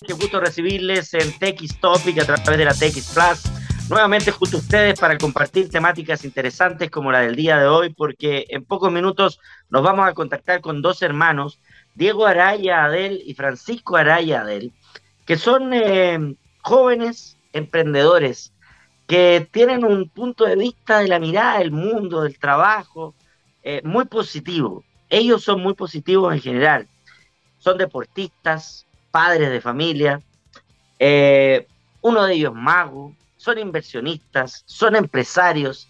Qué gusto recibirles en TX Topic a través de la TX Plus. Nuevamente junto a ustedes para compartir temáticas interesantes como la del día de hoy, porque en pocos minutos nos vamos a contactar con dos hermanos, Diego Araya Adel y Francisco Araya Adel, que son eh, jóvenes emprendedores que tienen un punto de vista de la mirada del mundo, del trabajo, eh, muy positivo. Ellos son muy positivos en general. Son deportistas, padres de familia, eh, uno de ellos mago, son inversionistas, son empresarios,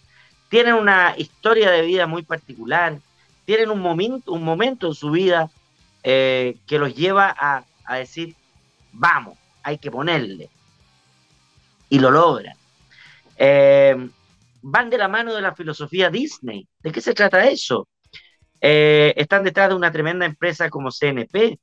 tienen una historia de vida muy particular, tienen un momento, un momento en su vida eh, que los lleva a, decir, vamos, hay que ponerle. Y lo logran. Eh, van de la mano de la filosofía Disney. ¿De qué se trata eso? están detrás de una tremenda empresa como CNP,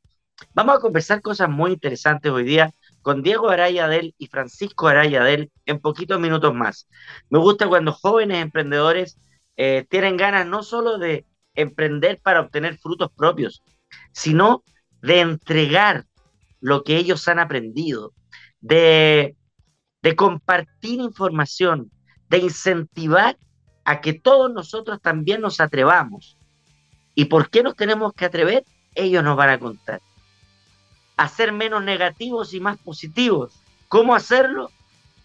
Vamos a conversar cosas muy interesantes hoy día con Diego Araya Del y Francisco Araya Del en poquitos minutos más. Me gusta cuando jóvenes emprendedores eh, tienen ganas no solo de emprender para obtener frutos propios, sino de entregar lo que ellos han aprendido, de, de compartir información, de incentivar a que todos nosotros también nos atrevamos. ¿Y por qué nos tenemos que atrever? Ellos nos van a contar a ser menos negativos y más positivos. ¿Cómo hacerlo?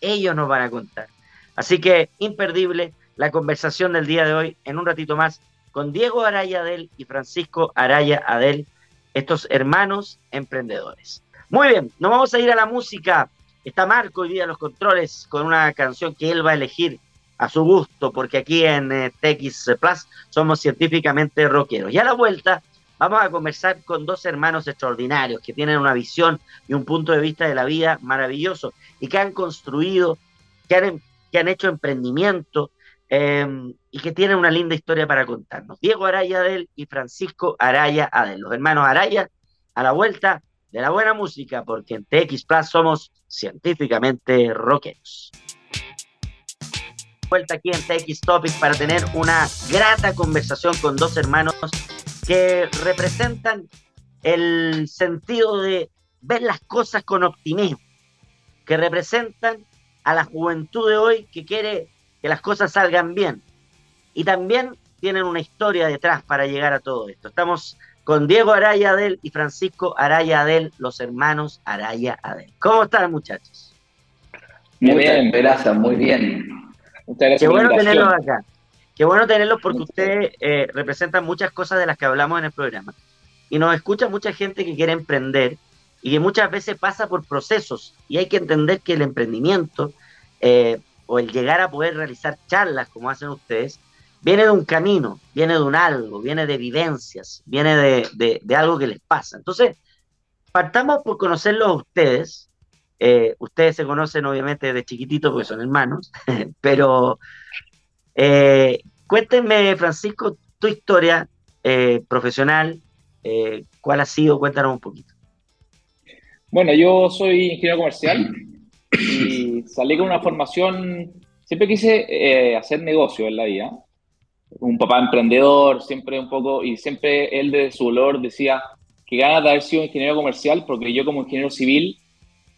Ellos nos van a contar. Así que imperdible la conversación del día de hoy en un ratito más con Diego Araya Adel y Francisco Araya Adel, estos hermanos emprendedores. Muy bien, nos vamos a ir a la música. Está Marco hoy día en los controles con una canción que él va a elegir a su gusto, porque aquí en eh, Plus somos científicamente rockeros. Y a la vuelta Vamos a conversar con dos hermanos extraordinarios que tienen una visión y un punto de vista de la vida maravilloso y que han construido, que han, que han hecho emprendimiento em, y que tienen una linda historia para contarnos. Diego Araya Adel y Francisco Araya Adel, los hermanos Araya, a la vuelta de la buena música, porque en TX Plus somos científicamente rockeros. Vuelta aquí en TX Topic para tener una grata conversación con dos hermanos que representan el sentido de ver las cosas con optimismo, que representan a la juventud de hoy que quiere que las cosas salgan bien. Y también tienen una historia detrás para llegar a todo esto. Estamos con Diego Araya Adel y Francisco Araya Adel, los hermanos Araya Adel. ¿Cómo están, muchachos? Muy bien, Peraza, muy bien. Muchas gracias Qué bueno tenerlos acá. Qué bueno tenerlos porque ustedes eh, representan muchas cosas de las que hablamos en el programa. Y nos escucha mucha gente que quiere emprender y que muchas veces pasa por procesos. Y hay que entender que el emprendimiento eh, o el llegar a poder realizar charlas como hacen ustedes, viene de un camino, viene de un algo, viene de vivencias, viene de, algo que les pasa. Entonces, partamos por conocerlos a ustedes. Eh, ustedes se conocen obviamente desde chiquititos porque son hermanos, pero eh, cuéntenme, Francisco, tu historia eh, profesional, eh, ¿cuál ha sido? Cuéntanos un poquito. Bueno, yo soy ingeniero comercial y salí con una formación, siempre quise hacer negocio en la vida. Un papá emprendedor, siempre un poco, y siempre él de su olor decía que ganas de haber sido ingeniero comercial, porque yo como ingeniero civil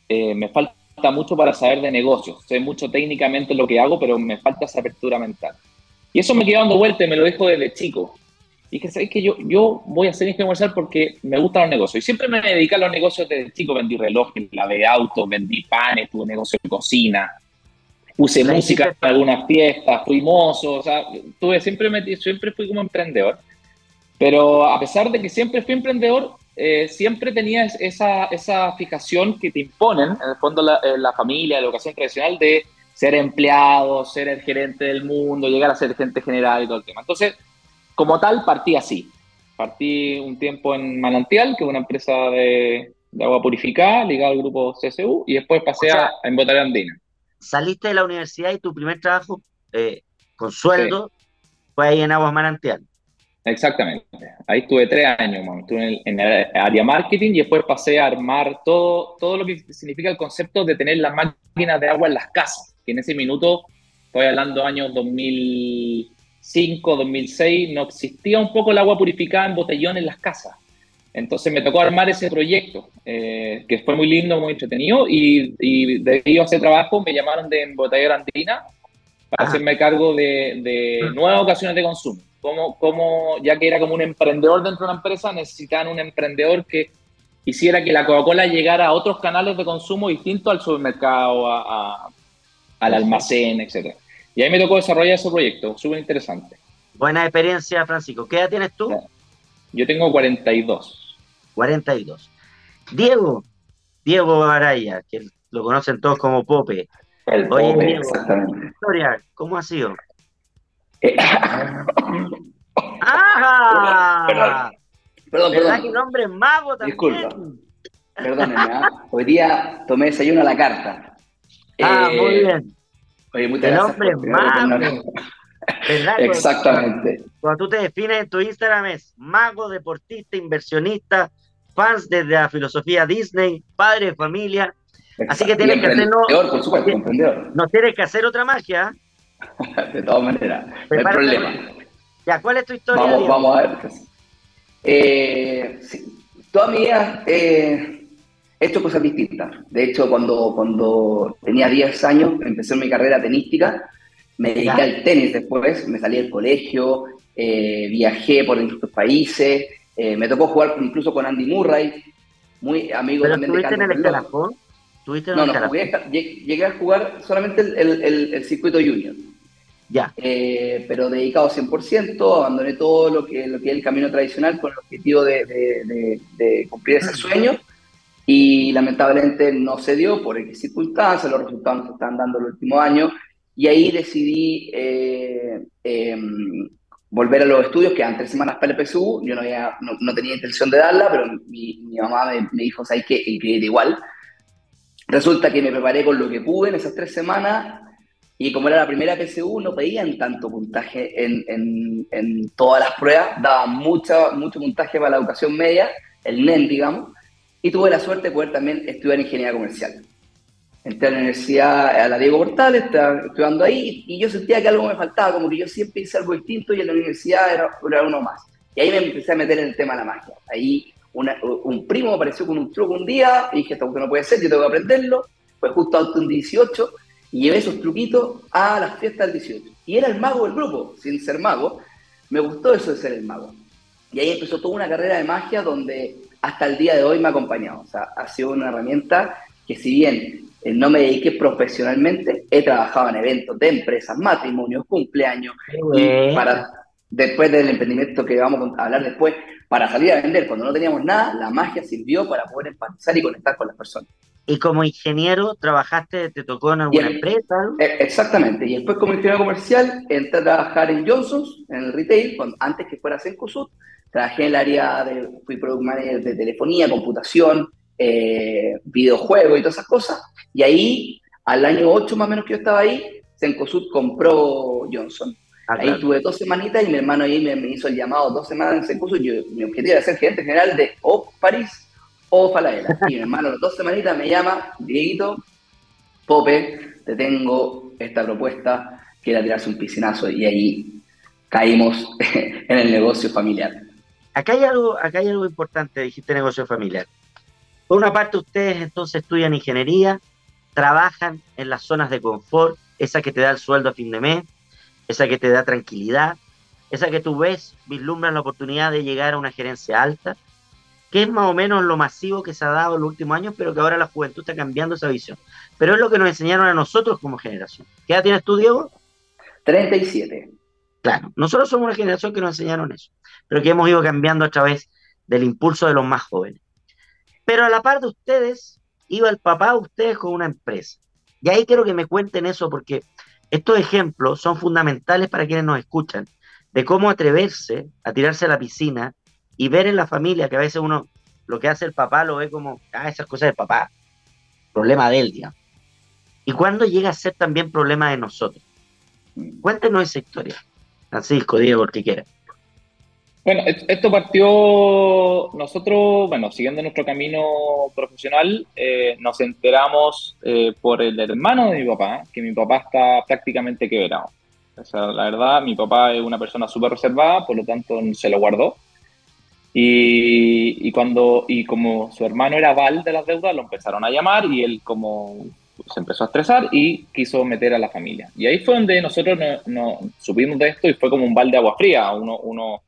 me falta mucho para saber de negocios. Sé mucho técnicamente lo que hago, pero me falta esa apertura mental. Y eso me quedó dando vuelta y me lo dijo desde chico. Y que sabéis que yo, yo voy a ser ingeniero comercial porque me gustan los negocios. Y siempre me dediqué a los negocios desde chico. Vendí relojes, lavé autos, vendí panes, tuve negocio de cocina. Puse música en algunas fiestas, fui mozo. O sea, tuve, siempre, me, siempre fui como emprendedor. Pero a pesar de que siempre fui emprendedor, eh, siempre tenías esa, esa, fijación que te imponen, en el fondo, la, eh, la, familia, la educación tradicional, de ser empleado, ser el gerente del mundo, llegar a ser gerente general y todo el tema. Entonces, como tal, partí así. Partí un tiempo en Manantial, que es una empresa de, agua purificada, ligada al grupo CSU, y después pasé a, en Andina. Saliste de la universidad y tu primer trabajo eh, con sueldo fue ahí en Aguas Manantial. Exactamente. Ahí estuve tres años, Estuve en el, área marketing y después pasé a armar todo, todo lo que significa el concepto de tener las máquinas de agua en las casas. Que en ese minuto, estoy hablando años 2005, 2006, no existía un poco el agua purificada en botellón en las casas. Entonces me tocó armar ese proyecto, eh, que fue muy lindo, muy entretenido, y, y debido a ese trabajo me llamaron de Embotadora Andina para hacerme cargo de, de, nuevas ocasiones de consumo. Como, como, ya que era como un emprendedor dentro de una empresa, necesitaban un emprendedor que hiciera que la Coca-Cola llegara a otros canales de consumo distintos al supermercado, a, al almacén, etc. Y ahí me tocó desarrollar ese proyecto, súper interesante. Buena experiencia, Francisco. ¿Qué edad tienes tú? Yo tengo 42. 42. Diego, Diego Araya, que lo conocen todos como Pope. El Oye, Pope, exactamente. Historia, ¿cómo ha sido? Eh, ¡Ah! Perdón, ¿Verdad perdón. que mago también? Disculpa. Perdónenme, ¿eh? hoy día tomé desayuno a la carta. Ah, eh, muy bien. Oye, muchas El gracias. mago. ¿Verdad? Exactamente. Cuando tú te defines en tu Instagram es mago, deportista, inversionista, fans desde la filosofía Disney, padre de familia. Así que tienes que hacer. No, por supuesto, emprendedor. No tienes que hacer otra magia. de todas maneras, no hay problema. Ya, ¿cuál es tu historia? Vamos, vamos a ver. Eh, sí, toda mi vida eh, he hecho cosas distintas. De hecho, cuando, cuando tenía 10 años, empecé mi carrera tenística me dediqué al tenis después, me salí del colegio, eh, viajé por distintos países, eh, me tocó jugar incluso con Andy Murray, muy amigo ¿Pero también estuviste en el escalafón? ¿Tuviste en no, no, jugué, llegué a jugar solamente el, el, el circuito junior. Ya. Eh, pero dedicado 100%, abandoné todo lo que, lo que es el camino tradicional con el objetivo de, de, de, de cumplir ese sueño y lamentablemente no se dio por X circunstancias, los resultados no se están dando el último año y ahí decidí eh, eh, volver a los estudios, que tres semanas para el PSU, yo no, había, no, no, tenía intención de darla, pero mi, mi mamá me, me, dijo, ¿sabes qué? Inscribirte igual. Resulta que me preparé con lo que pude en esas tres semanas, y como era la primera PSU, no pedían tanto puntaje en, en, en todas las pruebas, daban mucha, mucho puntaje para la educación media, el NEM, digamos, y tuve la suerte de poder también estudiar ingeniería comercial entré a la universidad, a la Diego Portales, estaba estudiando ahí, y yo sentía que algo me faltaba, como que yo siempre hice algo distinto y en la universidad era, era uno más. Y ahí me empecé a meter en el tema de la magia. Ahí una, un primo apareció con un truco un día, y dije, esto no puede ser, yo tengo que aprenderlo. Fue justo hasta un 18, y llevé esos truquitos a las fiestas del 18. Y era el mago del grupo, sin ser mago. Me gustó eso de ser el mago. Y ahí empezó toda una carrera de magia donde hasta el día de hoy me ha acompañado. O sea, ha sido una herramienta que si bien no me dediqué profesionalmente, he trabajado en eventos de empresas, matrimonios, cumpleaños, y para, después del emprendimiento que vamos a hablar después, para salir a vender cuando no teníamos nada, la magia sirvió para poder empatizar y conectar con las personas. ¿Y como ingeniero trabajaste, te tocó en alguna el, empresa? Exactamente, y después como ingeniero comercial entré a trabajar en Johnson's, en el retail, cuando, antes que fuera Cencosud, trabajé en el área de, fui product manager de telefonía, computación, eh, videojuegos y todas esas cosas. Y ahí, al año 8 más o menos que yo estaba ahí, Cencosud compró Johnson. Ah, ahí claro. tuve dos semanitas y mi hermano ahí me, me, hizo el llamado dos semanas en Cencosud. Yo, mi objetivo era ser gerente general de o París o Falabella. Y mi hermano, las dos semanitas me llama, Dieguito, Pope, te tengo esta propuesta, quiere tirarse un piscinazo. Y ahí caímos en el negocio familiar. Acá hay algo, acá hay algo importante, dijiste negocio familiar. Por una parte, ustedes entonces estudian ingeniería, trabajan en las zonas de confort, esa que te da el sueldo a fin de mes, esa que te da tranquilidad, esa que tú ves, vislumbran la oportunidad de llegar a una gerencia alta, que es más o menos lo masivo que se ha dado en los últimos años, pero que ahora la juventud está cambiando esa visión. Pero es lo que nos enseñaron a nosotros como generación. ¿Qué edad tienes tú, Diego? 37. Claro, nosotros somos una generación que nos enseñaron eso, pero que hemos ido cambiando a través del impulso de los más jóvenes. Pero a la par de ustedes, iba el papá de ustedes con una empresa. Y ahí quiero que me cuenten eso porque estos ejemplos son fundamentales para quienes nos escuchan, de cómo atreverse a tirarse a la piscina y ver en la familia que a veces uno lo que hace el papá lo ve como, ah, esas cosas del papá, problema de él, digamos. Y cuando llega a ser también problema de nosotros. Cuéntenos esa historia, Francisco, Diego, el que quiera. Bueno, esto partió nosotros, bueno, siguiendo nuestro camino profesional, eh, nos enteramos eh, por el hermano de mi papá, que mi papá está prácticamente quebrado. O sea, la verdad, mi papá es una persona súper reservada, por lo tanto se lo guardó. Y, y, cuando, y como su hermano era Val de las deudas, lo empezaron a llamar y él como se empezó a estresar y quiso meter a la familia. Y ahí fue donde nosotros nos no, supimos de esto y fue como un balde de agua fría. Uno, uno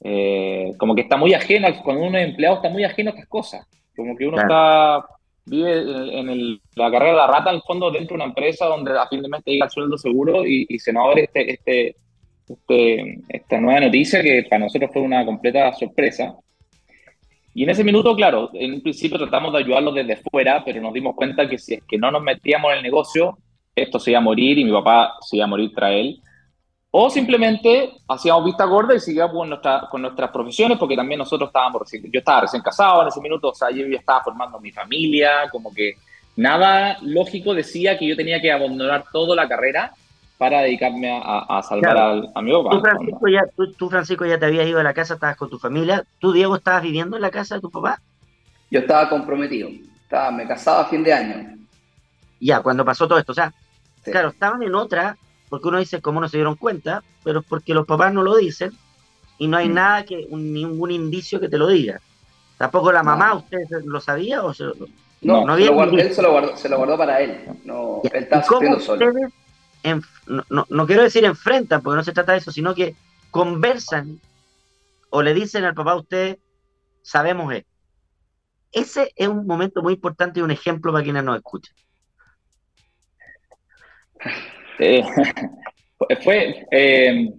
eh, como que está muy ajeno, cuando uno es empleado está muy ajeno a estas cosas. Como que uno está vive en la carrera de la rata, en el fondo, dentro de una empresa donde a fin de mes te llega el sueldo seguro y, y se nos abre este, este, este, esta nueva noticia que para nosotros fue una completa sorpresa. Y en ese minuto, claro, en un principio tratamos de ayudarlos desde fuera, pero nos dimos cuenta que si es que no nos metíamos en el negocio, esto se iba a morir y mi papá se iba a morir tras él. O simplemente hacíamos vista gorda y seguíamos con, nuestra, con nuestras profesiones, porque también nosotros estábamos recién, yo estaba recién casado en ese minuto, o sea, yo ya estaba formando mi familia, como que nada lógico decía que yo tenía que abandonar toda la carrera para dedicarme a, salvar a, mi papá. ¿Tú Francisco, ya, tú, Francisco, ya te habías ido a la casa, estabas con tu familia. ¿Tú, Diego, estabas viviendo en la casa de tu papá? Yo estaba comprometido. Estaba, me casaba a fin de año. Ya, cuando pasó todo esto. O sea, claro, estaban en otra, porque uno dice cómo no se dieron cuenta, pero es porque los papás no lo dicen y no hay mm. nada que, ningún indicio que te lo diga. Tampoco la mamá, ¿usted lo sabía o se, no, no, había él se lo, guardó, se lo guardó para él. No, él estaba sufriendo solo no, quiero decir enfrentan, porque no se trata de eso, sino que conversan o le dicen al papá a usted, sabemos esto. Ese es un momento muy importante y un ejemplo para quienes nos escuchan. Eh, fue, eh,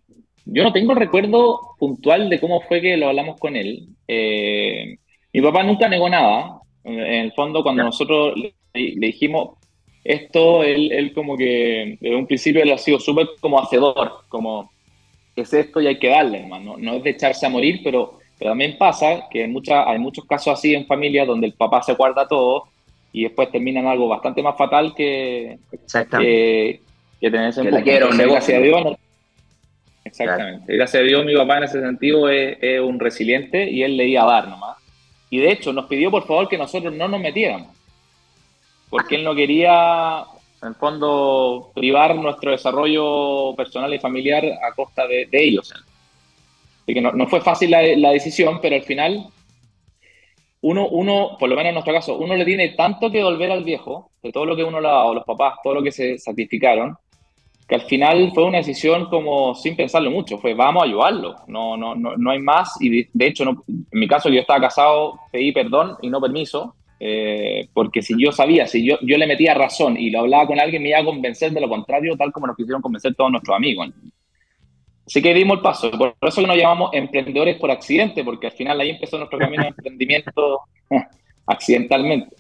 yo no tengo recuerdo puntual de cómo fue que lo hablamos con él. Eh, mi papá nunca negó nada. En el fondo, cuando nosotros le, dijimos, esto, él, como que desde un principio él ha sido súper como hacedor, como es esto y hay que darle, hermano. No es de echarse a morir, pero, también pasa que hay, hay muchos casos así en familias donde el papá se guarda todo y después terminan algo bastante más fatal que, que, que tener ese Gracias a Dios. exactamente. Gracias a Dios mi papá en ese sentido es, es un resiliente y él leía a dar nomás. Y de hecho nos pidió por favor que nosotros no nos metiéramos porque él no quería, en fondo, privar nuestro desarrollo personal y familiar a costa de, ellos. Así que no, fue fácil la, decisión, pero al final, uno, uno, por lo menos en nuestro caso, uno le tiene tanto que volver al viejo, de todo lo que uno le ha dado, los papás, todo lo que se sacrificaron, que al final fue una decisión como sin pensarlo mucho, fue vamos a ayudarlo, no, no, no, no hay más, y de, hecho, en mi caso yo estaba casado, pedí perdón y no permiso, eh, porque si yo sabía, si yo, yo le metía razón y lo hablaba con alguien, me iba a convencer de lo contrario, tal como nos quisieron convencer todos nuestros amigos. Así que dimos el paso. Por eso que nos llamamos emprendedores por accidente, porque al final ahí empezó nuestro camino de emprendimiento accidentalmente.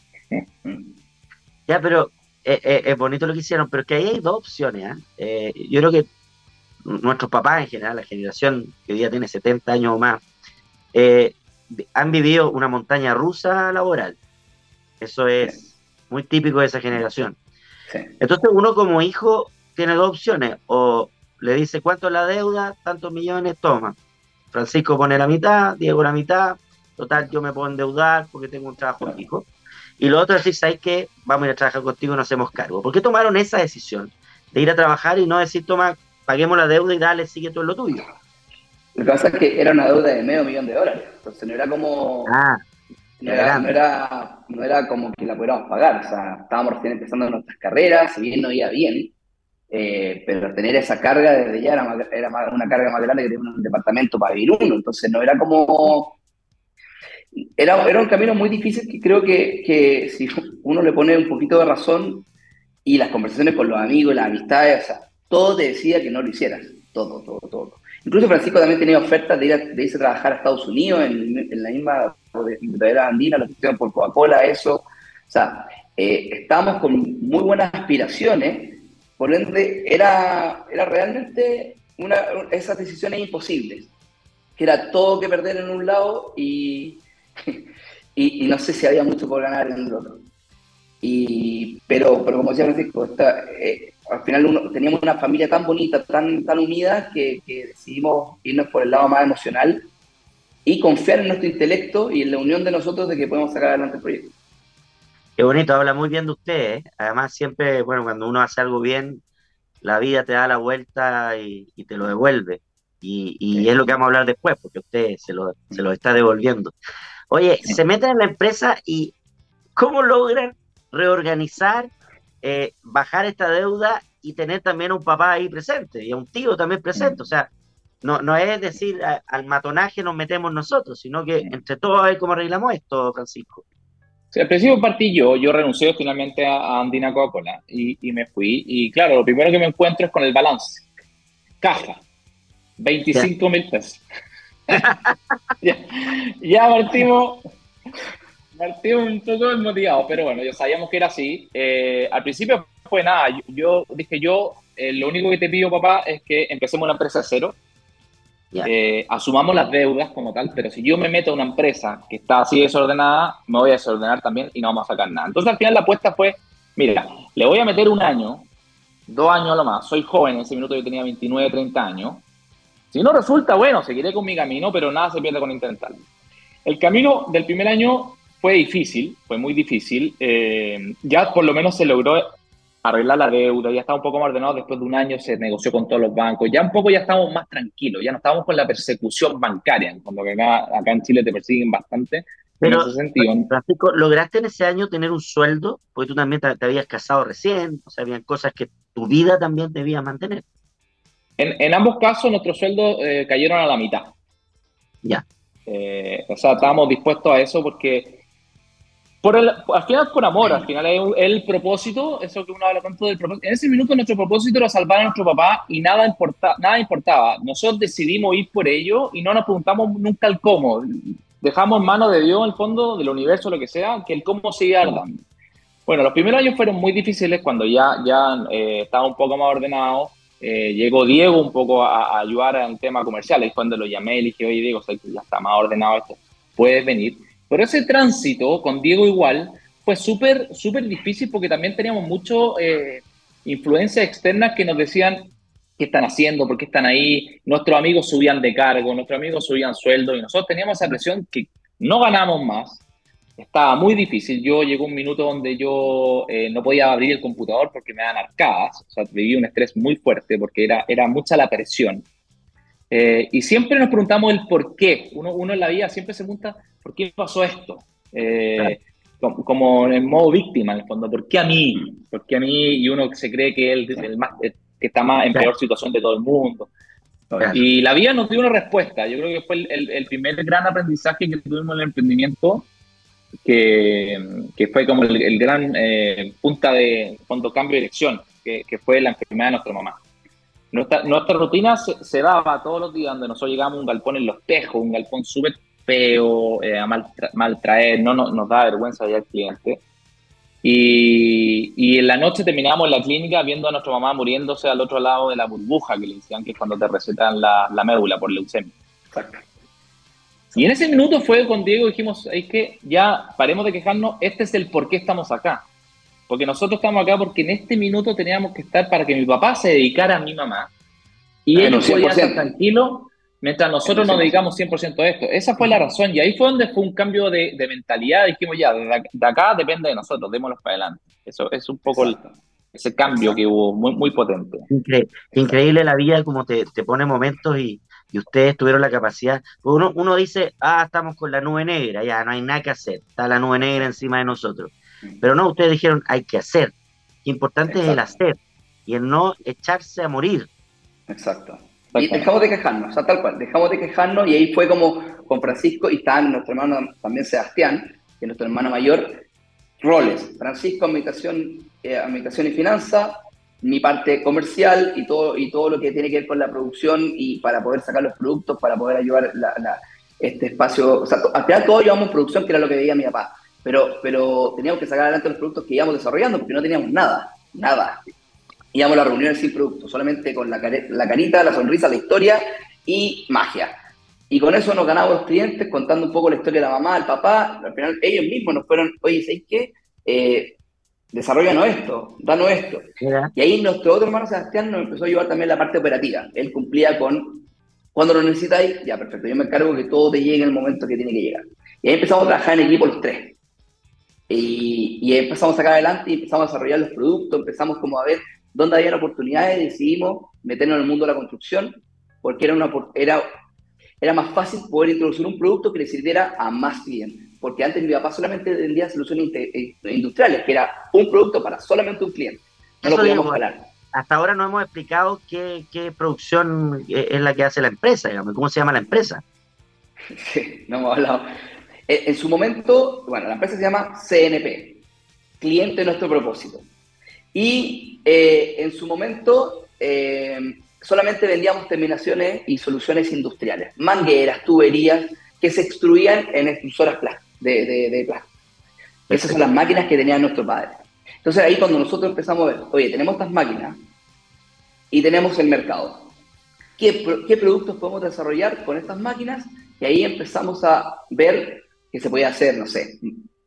Ya, pero eh, eh, es bonito lo que hicieron, pero que ahí hay dos opciones. yo creo que nuestros papás en general, la generación que hoy día tiene 70 años o más, han vivido una montaña rusa laboral. Eso es muy típico de esa generación. Entonces uno como hijo tiene dos opciones, o le dice cuánto es la deuda, tantos millones, toma. Francisco pone la mitad, Diego la mitad, total yo me puedo endeudar porque tengo un trabajo fijo. Y lo otro es decir, ¿sabes qué? Vamos a ir a trabajar contigo y nos hacemos cargo. ¿Por qué tomaron esa decisión de ir a trabajar y no decir, toma, paguemos la deuda y dale, sigue todo lo tuyo? Lo que pasa es que era una deuda de medio millón de dólares. Entonces no era como, ah. No era, no era, como que la pudiéramos pagar, o sea, estábamos recién empezando nuestras carreras, si bien no iba bien, eh, pero tener esa carga desde ya era, era una carga más grande que tener un departamento para vivir uno, entonces no era como... Era, era un camino muy difícil que creo que, que si uno le pone un poquito de razón y las conversaciones con los amigos, las amistades, o sea, todo te decía que no lo hicieras, todo, todo, todo. Incluso Francisco también tenía ofertas de, ir de irse a trabajar a Estados Unidos, en, en la misma de la andina, lo que hicieron por Coca-Cola, eso. O sea, eh, estábamos con muy buenas aspiraciones, por ende, era, era realmente una, esas decisiones imposibles, que era todo que perder en un lado y, y, no sé si había mucho por ganar en el otro. Y, pero, pero como decía Francisco, eh, al final uno, teníamos una familia tan bonita, tan, tan unida, que, que decidimos irnos por el lado más emocional y confiar en nuestro intelecto y en la unión de nosotros de que podemos sacar adelante el proyecto. Qué bonito, habla muy bien de usted. ¿eh? Además, siempre, bueno, cuando uno hace algo bien, la vida te da la vuelta y, te lo devuelve. Y, es lo que vamos a hablar después, porque usted se lo, se lo está devolviendo. Oye, se meten en la empresa y ¿cómo logran reorganizar, eh, bajar esta deuda y tener también a un papá ahí presente y a un tío también presente? O sea, no, no es decir al matonaje nos metemos nosotros, sino que entre todos a ver cómo arreglamos esto, Francisco. Sí, al principio partí yo, yo renuncié finalmente a, Andina Coca-Cola y, y, me fui. Y claro, lo primero que me encuentro es con el balance. Caja, 25 mil pesos. ya, partimos, partimos un poco desmotivados, pero bueno, ya sabíamos que era así. Eh, al principio fue nada, yo, dije yo, eh, lo único que te pido, papá, es que empecemos una empresa de cero. Eh, asumamos las deudas como tal, pero si yo me meto a una empresa que está así desordenada, me voy a desordenar también y no vamos a sacar nada. Entonces al final la apuesta fue, mira, le voy a meter un año, dos años a lo más, soy joven, en ese minuto yo tenía 29, 30 años, si no resulta, bueno, seguiré con mi camino, pero nada se pierde con intentarlo. El camino del primer año fue difícil, fue muy difícil. Eh, ya por lo menos se logró arreglar la deuda, ya estaba un poco más ordenado, después de un año se negoció con todos los bancos, ya un poco ya estábamos más tranquilos, ya no estábamos con la persecución bancaria, cuando acá, acá en Chile te persiguen bastante. Pero, en ese sentido. Francisco, ¿lograste en ese año tener un sueldo? Porque tú también te, te habías casado recién, o sea, habían cosas que tu vida también debía mantener. En, ambos casos, nuestros sueldos eh, cayeron a la mitad. Ya. Eh, o sea, estábamos dispuestos a eso porque por el, al final por amor, al final es el propósito, eso que uno habla tanto del propósito. En ese minuto nuestro propósito era salvar a nuestro papá y nada, importa, nada importaba. Nosotros decidimos ir por ello y no nos preguntamos nunca el cómo. Dejamos en manos de Dios, en el fondo, del universo, lo que sea, que el cómo siga dando. Bueno, los primeros años fueron muy difíciles cuando ya, ya eh, estaba un poco más ordenado eh, llegó Diego un poco a, ayudar en el tema comercial. Y cuando lo llamé, le dije, oye, Diego, ya está más ordenado esto, puedes venir. Pero ese tránsito con Diego igual fue súper, súper difícil porque también teníamos mucho eh, influencias externas que nos decían qué están haciendo, por qué están ahí. Nuestros amigos subían de cargo, nuestros amigos subían sueldo y nosotros teníamos esa presión que no ganamos más, estaba muy difícil. Yo llegó un minuto donde yo eh, no podía abrir el computador porque me daban arcadas. O sea, viví un estrés muy fuerte porque era, era mucha la presión. Eh, y siempre nos preguntamos el por qué. Uno, uno en la vida siempre se pregunta, ¿por qué pasó esto? Eh, como, en modo víctima, en el fondo. ¿Por qué a mí? ¿Por qué a mí? Y uno se cree que es el, más, que está más en peor situación de todo el mundo. Y la vida nos dio una respuesta. Yo creo que fue el, el primer gran aprendizaje que tuvimos en el emprendimiento que, fue como el, gran eh, punta de fondo cambio de dirección, que, fue la enfermedad de nuestra mamá. Nuestra, nuestra rutina se, daba todos los días donde nosotros llegábamos a un galpón en Los Tejos, un galpón súper feo, eh, a mal, traer, no, nos da vergüenza ya al cliente. Y, y, en la noche terminábamos en la clínica viendo a nuestra mamá muriéndose al otro lado de la burbuja que le decían que es cuando te recetan la, la médula por leucemia. Exacto. Y en ese minuto fue con Diego, dijimos, es que ya paremos de quejarnos, este es el por qué estamos acá. Porque nosotros estamos acá porque en este minuto teníamos que estar para que mi papá se dedicara a mi mamá y él podía estar tranquilo mientras nosotros nos dedicamos 100% a esto. Esa fue la razón y ahí fue donde fue un cambio de, mentalidad. Dijimos, ya, de, acá depende de nosotros, démoslo para adelante. Eso es un poco ese cambio que hubo muy, muy potente. Increíble, la vida como te, te pone momentos y, y ustedes tuvieron la capacidad. Uno, uno dice, ah, estamos con la nube negra, ya no hay nada que hacer, está la nube negra encima de nosotros. Pero no, ustedes dijeron, hay que hacer. Qué importante es el hacer y el no echarse a morir. Exacto. Y dejamos de quejarnos, o sea, tal cual, dejamos de quejarnos y ahí fue como con Francisco y está nuestro hermano también Sebastián, que es nuestro hermano mayor, roles. Francisco, administración, eh, administración y finanzas, mi parte comercial y todo, y todo lo que tiene que ver con la producción y para poder sacar los productos, para poder ayudar la, este espacio. O sea, al final todos llevamos producción, que era lo que veía mi papá, pero, pero teníamos que sacar adelante los productos que íbamos desarrollando porque no teníamos nada, nada. Íbamos a las reuniones sin productos, solamente con la, la carita, la sonrisa, la historia y magia. Y con eso nos ganamos los clientes contando un poco la historia de la mamá, el papá. Al final ellos mismos nos fueron, oye, ¿sabes qué? Eh, desarrollanos esto, danos esto. Y ahí nuestro otro hermano Sebastián nos empezó a ayudar también la parte operativa. Él cumplía con, cuando lo necesitáis, ya perfecto, yo me encargo que todo te llegue en el momento que tiene que llegar. Y ahí empezamos a trabajar en equipo los tres. Y, y empezamos a sacar adelante y empezamos a desarrollar los productos, empezamos como a ver dónde había oportunidades, decidimos meternos en el mundo de la construcción, porque era, una, era, era más fácil poder introducir un producto que le sirviera a más clientes. Porque antes mi papá solamente vendía soluciones eh, industriales, que era un producto para solamente un cliente. No lo podíamos hablar. Hasta ahora no hemos explicado qué, qué, producción es la que hace la empresa, digamos, cómo se llama la empresa. Sí, no hemos hablado. Eh, en su momento, bueno, la empresa se llama CNP, Cliente Nuestro Propósito. Y eh, en su momento solamente vendíamos terminaciones y soluciones industriales, mangueras, tuberías que se extruían en extrusoras de, de, plástico. Esas son las máquinas que tenían nuestro padre. Entonces ahí cuando nosotros empezamos a ver, oye, tenemos estas máquinas y tenemos el mercado. ¿Qué, ¿Qué, productos podemos desarrollar con estas máquinas? Y ahí empezamos a ver que se podía hacer, no sé,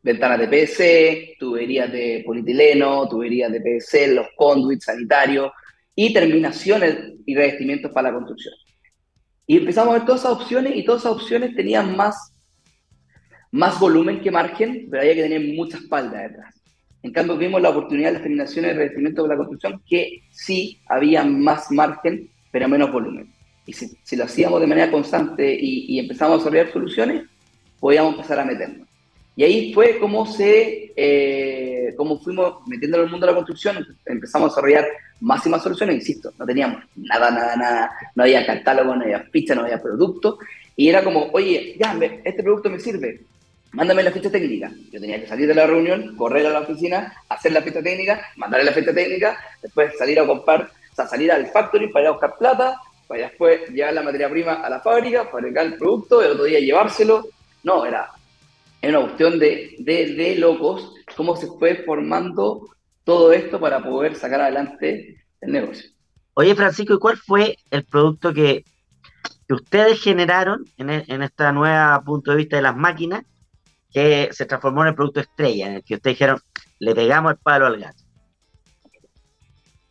ventanas de PVC, tuberías de polietileno, tuberías de PVC, los conduits sanitarios, y terminaciones y revestimientos para la construcción. Y empezamos a ver todas esas opciones y todas esas opciones tenían más, más volumen que margen, pero había que tener mucha espalda detrás. En cambio, vimos la oportunidad de las terminaciones y revestimientos para la construcción que sí había más margen, pero menos volumen. Y si, si lo hacíamos de manera constante y, y, empezamos a desarrollar soluciones, podíamos empezar a meternos. Y ahí fue como se, eh, como fuimos metiendo en el mundo de la construcción, empezamos a desarrollar más y más soluciones, insisto, no teníamos nada, nada, nada, no había catálogo, no había ficha, no había producto, y era como, oye, ya, este producto me sirve, mándame la ficha técnica. Yo tenía que salir de la reunión, correr a la oficina, hacer la ficha técnica, mandarle la ficha técnica, después salir a comprar, o sea, salir al factory para ir a buscar plata, para después llevar la materia prima a la fábrica, fabricar el producto, el otro día llevárselo. No, era, era una cuestión de, de, de locos, cómo se fue formando todo esto para poder sacar adelante el negocio. Oye, Francisco, ¿y cuál fue el producto que, ustedes generaron en, e, en esta nueva punto de vista de las máquinas que se transformó en el producto estrella, en el que ustedes dijeron, le pegamos el palo al gato?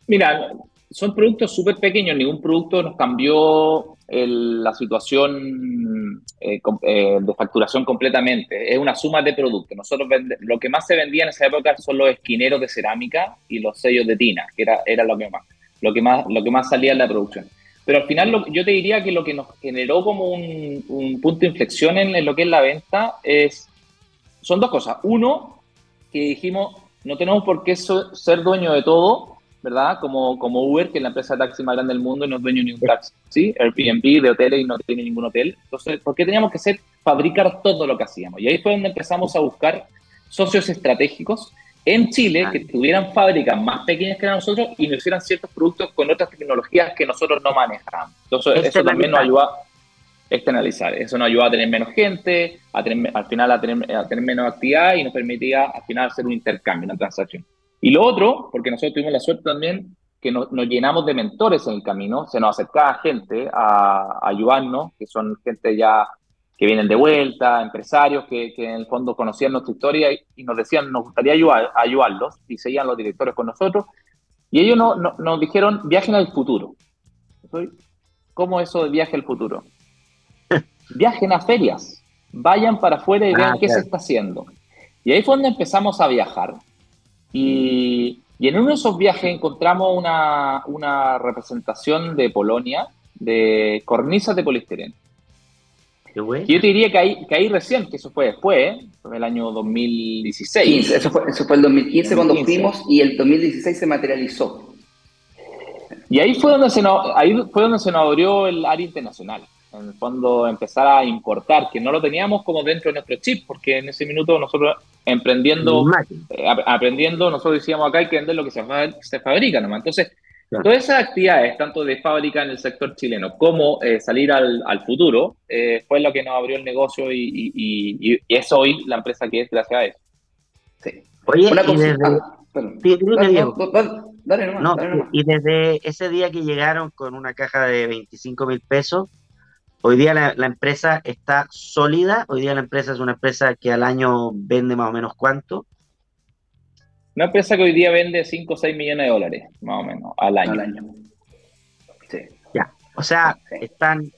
Mira, son productos súper pequeños, ningún producto nos cambió la situación eh, eh, de facturación completamente. Es una suma de productos. Nosotros lo que más se vendía en esa época son los esquineros de cerámica y los sellos de tina, que era, era lo, que más, lo, que más, lo que más salía en la producción. Pero al final yo te diría que lo que nos generó como un, punto de inflexión en, lo que es la venta es, son dos cosas. Uno, que dijimos, no tenemos por qué ser dueño de todo, ¿verdad? Como, como Uber, que es la empresa de taxi más grande del mundo y no es dueño ni un taxi, ¿sí? Airbnb de hoteles y no tiene ningún hotel. Entonces, ¿por qué teníamos que ser, fabricar todo lo que hacíamos? Y ahí fue donde empezamos a buscar socios estratégicos en Chile que tuvieran fábricas más pequeñas que nosotros y nos hicieran ciertos productos con otras tecnologías que nosotros no manejamos. Entonces, eso también nos ayuda a externalizar. Eso nos ayuda a tener menos gente, a tener, al final a tener, a tener menos actividad y nos permitía al final hacer un intercambio, una transacción. Y lo otro, porque nosotros tuvimos la suerte también que nos, llenamos de mentores en el camino, se nos acercaba gente a, ayudarnos, que son gente ya que vienen de vuelta, empresarios que, en el fondo conocían nuestra historia y, nos decían, nos gustaría ayudar, ayudarlos, y seguían los directores con nosotros, y ellos nos dijeron, viajen al futuro. ¿Cómo eso de viaje al futuro? viajen a ferias, vayan para afuera y vean ah, qué se está haciendo. Y ahí fue donde empezamos a viajar y, en uno de esos viajes encontramos una, representación de Polonia de cornisas de poliestireno. yo te diría que ahí, que ahí recién, que eso fue después, fue el año 2016. eso, fue, eso fue el 2015 cuando fuimos y el 2016 se materializó. Y ahí fue donde se ahí fue donde se nos abrió el área internacional en el fondo empezar a importar, que no lo teníamos como dentro de nuestro chip, porque en ese minuto nosotros emprendiendo, eh, aprendiendo, nosotros decíamos acá hay que vender lo que se, se fabrica nomás. Entonces, todas esas actividades, tanto de fábrica en el sector chileno como eh, salir al, al futuro, eh, fue lo que nos abrió el negocio y, y, y, es hoy la empresa que es gracias a eso. Sí. Oye, Una y desde ese día que llegaron con una caja de 25 mil pesos, Hoy día la, empresa está sólida, hoy día la empresa es una empresa que al año vende más o menos cuánto. Una empresa que hoy día vende 5 o 6 millones de dólares, más o menos, al año. Sí. Ya, o sea, están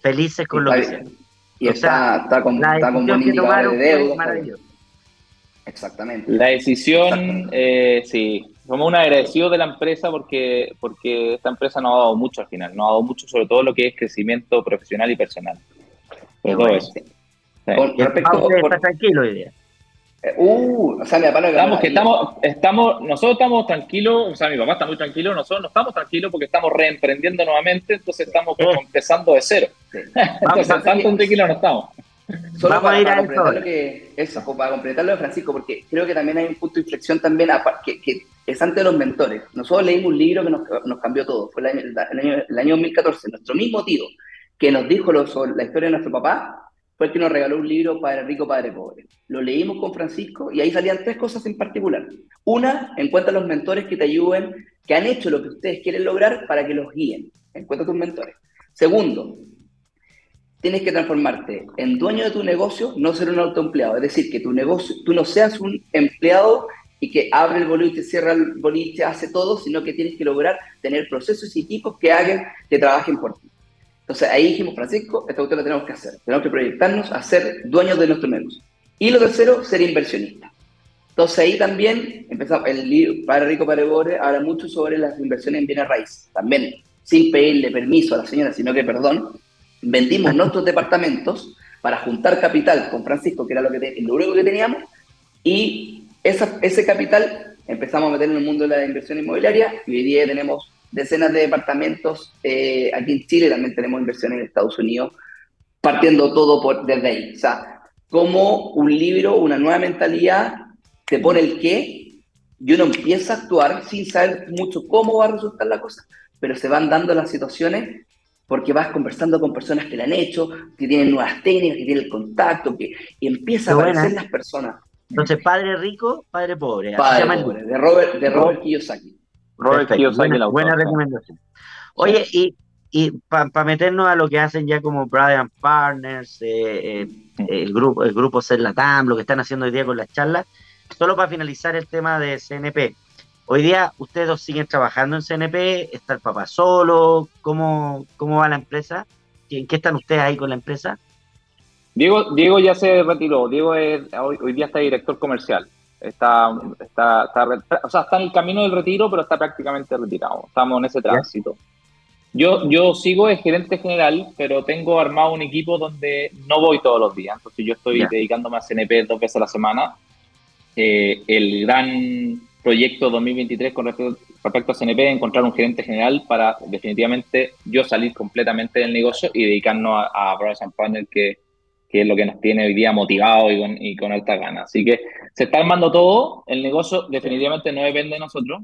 felices con lo que hacen. Y está, está, con, está con buen indicador de deuda. Exactamente. La decisión, eh, sí, somos un agradecido de la empresa porque, porque esta empresa nos ha dado mucho al final, nos ha dado mucho sobre todo lo que es crecimiento profesional y personal. Sobre todo eso. Con respecto, está tranquilo hoy día. Eh, uh, o sea, mi papá estamos, que estamos, estamos, nosotros estamos tranquilos, o sea, mi papá está muy tranquilo, nosotros no estamos tranquilos porque estamos reemprendiendo nuevamente, entonces estamos como empezando de cero. entonces, tanto tranquilos no estamos. Solo para, ir a completar lo que, eso, para completar lo de Francisco, porque creo que también hay un punto de inflexión también que, que es antes de los mentores. Nosotros leímos un libro que nos, cambió todo, fue el año, el, año, el año 2014, nuestro mismo tío, que nos dijo la historia de nuestro papá, fue el que nos regaló un libro, Padre Rico, Padre Pobre. Lo leímos con Francisco y ahí salían tres cosas en particular. Una, encuentra los mentores que te ayuden, que han hecho lo que ustedes quieren lograr para que los guíen. Encuentra tus mentores. Segundo, tienes que transformarte en dueño de tu negocio, no ser un autoempleado. Es decir, que tu negocio, tú no seas un empleado y que abre el boliche, cierra el boliche, hace todo, sino que tienes que lograr tener procesos y equipos que hagan, que trabajen por ti. Entonces ahí dijimos, Francisco, esta cuestión la tenemos que hacer. Tenemos que proyectarnos a ser dueños de nuestro negocio. Y lo tercero, ser inversionista. Entonces ahí también empezamos, el libro Padre Rico, Padre Pobre habla mucho sobre las inversiones en bienes raíces. También, sin pedirle permiso a la señora, sino que, perdón, vendimos nuestros departamentos para juntar capital con Francisco, que era lo, que lo único que teníamos, y esa, ese capital empezamos a meter en el mundo de la inversión inmobiliaria y hoy día tenemos decenas de departamentos. Eh, aquí en Chile también tenemos inversiones en Estados Unidos, partiendo todo por, desde ahí. O sea, como un libro, una nueva mentalidad, te pone el qué y uno empieza a actuar sin saber mucho cómo va a resultar la cosa, pero se van dando las situaciones porque vas conversando con personas que la han hecho, que tienen nuevas técnicas, que tienen el contacto, que y empieza a aparecer las personas. Entonces, padre rico, padre pobre. Padre pobre, de Robert, de Robert Kiyosaki. Buena, recomendación. Oye, y, y para meternos a lo que hacen ya como Brian Partners, eh, eh, el grupo el grupo Ser Latam, lo que están haciendo hoy día con las charlas, solo para finalizar el tema de CNP. Hoy día ustedes dos siguen trabajando en CNP, está el papá solo, ¿cómo, cómo va la empresa? ¿En qué están ustedes ahí con la empresa? Diego, Diego ya se retiró, Diego hoy, día está director comercial está, está, está, o sea, está en el camino del retiro, pero está prácticamente retirado. Estamos en ese tránsito. Yo, yo sigo de gerente general, pero tengo armado un equipo donde no voy todos los días. Entonces yo estoy dedicándome a CNP dos veces a la semana. Eh, el gran proyecto 2023 con respecto, a CNP es encontrar un gerente general para definitivamente yo salir completamente del negocio y dedicarnos a, a Brothers and que que es lo que nos tiene hoy día motivados y con, y con alta ganas. Así que se está armando todo, el negocio definitivamente no depende de nosotros,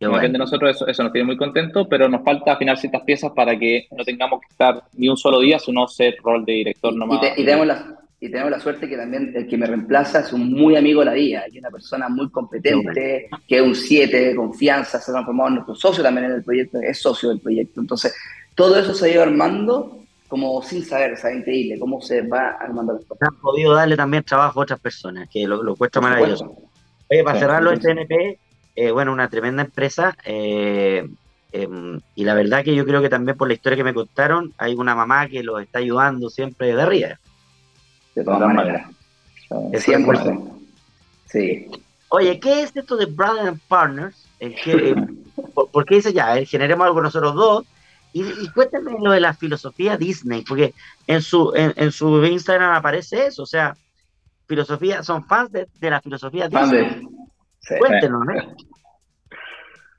no depende de nosotros, eso, eso nos tiene muy contentos, pero nos falta afinar ciertas piezas para que no tengamos que estar ni un solo día, sino ser rol de director nomás. Y, y, tenemos la, y tenemos la suerte que también el que me reemplaza es un muy amigo de la vida, es una persona muy competente, que es un 7 de confianza, se ha transformado en nuestro socio también en el proyecto, es socio del proyecto. Entonces, todo eso se ha ido armando como sin saber, o sea, increíble cómo se va armando las cosas. Han podido darle también trabajo a otras personas, que lo, lo encuentro maravilloso. Oye, para cerrarlo, el TNP, eh, bueno, una tremenda empresa, eh, em, y la verdad que yo creo que también por la historia que me contaron, hay una mamá que los está ayudando siempre de arriba. De todas maneras. 100%. Sí. Oye, ¿qué es esto de Brother and Partners? ¿Qué, por, ¿Por qué dice ya? Eh, generemos algo nosotros dos y, y, cuéntame lo de la filosofía Disney, porque en su, en, su Instagram aparece eso, o sea, filosofía, son fans de, la filosofía Disney. Cuéntenos, ¿no?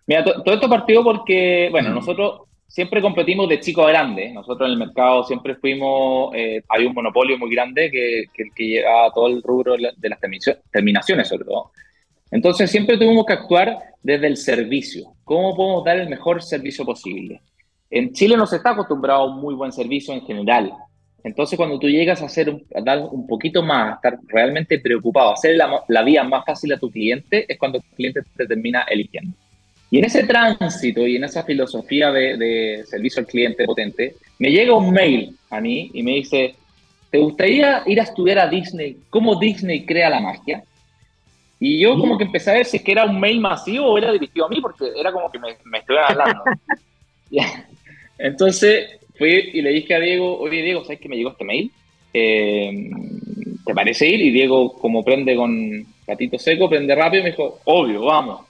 Mira, todo esto partió porque, bueno, nosotros siempre competimos de chico a grande. Nosotros en el mercado siempre fuimos, eh, hay un monopolio muy grande que, que, que lleva todo el rubro de las terminaciones, sobre todo. Entonces siempre tuvimos que actuar desde el servicio. ¿Cómo podemos dar el mejor servicio posible? En Chile no se está acostumbrado a un muy buen servicio en general. Entonces, cuando tú llegas a, hacer, a dar un poquito más, a estar realmente preocupado, a hacer la, la vida más fácil a tu cliente, es cuando el cliente te termina eligiendo. Y en ese tránsito y en esa filosofía de, de, servicio al cliente potente, me llega un mail a mí y me dice, ¿te gustaría ir a estudiar a Disney? ¿Cómo Disney crea la magia? Y yo como que empecé a ver si es que era un mail masivo o era dirigido a mí, porque era como que me, me estuvieran hablando. Entonces fui y le dije a Diego, oye Diego, ¿sabes que me llegó este mail? Eh, ¿Te parece ir? Y Diego, como prende con gatito seco, prende rápido, me dijo, obvio, vamos.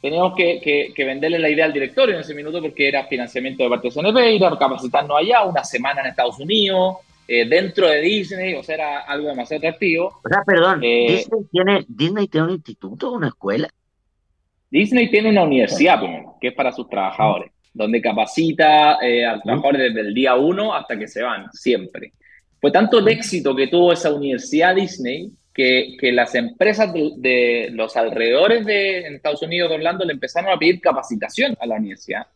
teníamos que, venderle la idea al directorio en ese minuto porque era financiamiento de parte de CNP, ir a capacitarnos allá, una semana en Estados Unidos, eh, dentro de Disney, o sea, era algo demasiado atractivo. O sea, perdón, eh, Disney, tiene, ¿Disney tiene un instituto, una escuela? Disney tiene una universidad, primero, que es para sus trabajadores, donde capacita eh, a trabajadores desde el día uno hasta que se van, siempre. Fue tanto el éxito que tuvo esa universidad Disney que, que las empresas de, los alrededores de Estados Unidos de Orlando le empezaron a pedir capacitación a la universidad.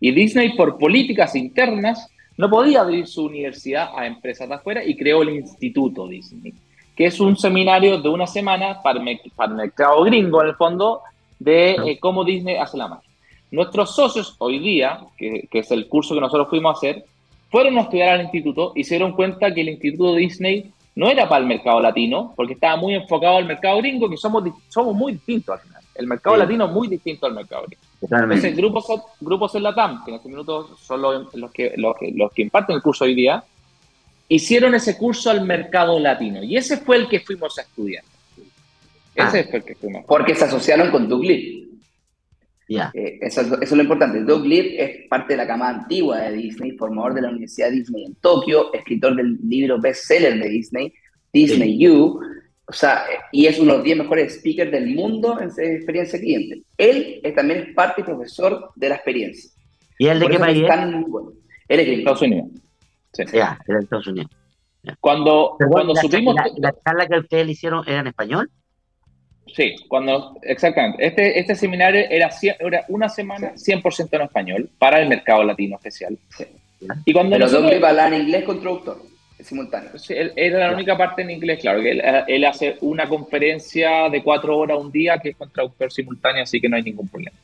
Y Disney, por políticas internas, no podía abrir su universidad a empresas de afuera y creó el Instituto Disney, que es un seminario de una semana para, el mercado gringo, en el fondo, de eh, cómo Disney hace la magia. Nuestros socios hoy día, que, que, es el curso que nosotros fuimos a hacer, fueron a estudiar al instituto y se dieron cuenta que el Instituto Disney no era para el mercado latino, porque estaba muy enfocado al mercado gringo, que somos, somos muy distintos al final. El mercado latino es muy distinto al mercado gringo. Entonces, grupos, grupos en la TAM, que en este minuto son los, que, los, que, los que imparten el curso hoy día, hicieron ese curso al mercado latino. Y ese fue el que fuimos a estudiar. Ese ah. fue el que fuimos. Porque se asociaron con Douglas. Eh, eso, es lo importante. Doug Lip es parte de la cama antigua de Disney, formador de la Universidad Disney en Tokio, escritor del libro bestseller de Disney, Disney You, o sea, y es uno de los 10 mejores speakers del mundo en experiencia cliente. Él es, también es parte y profesor de la experiencia. ¿Y él de qué país Él es de Estados Unidos. Sí. Ya, de Estados Unidos. Cuando, cuando supimos... La, la, charla que ustedes le hicieron era en español? Sí, cuando, exactamente. Este, este seminario era, era una semana 100% en español para el mercado latino especial. Y cuando Pero nosotros, hablar en inglés con traductor, simultáneo. Sí, él, era la única parte en inglés, claro. Que él, hace una conferencia de cuatro horas un día que es con traductor simultáneo, así que no hay ningún problema.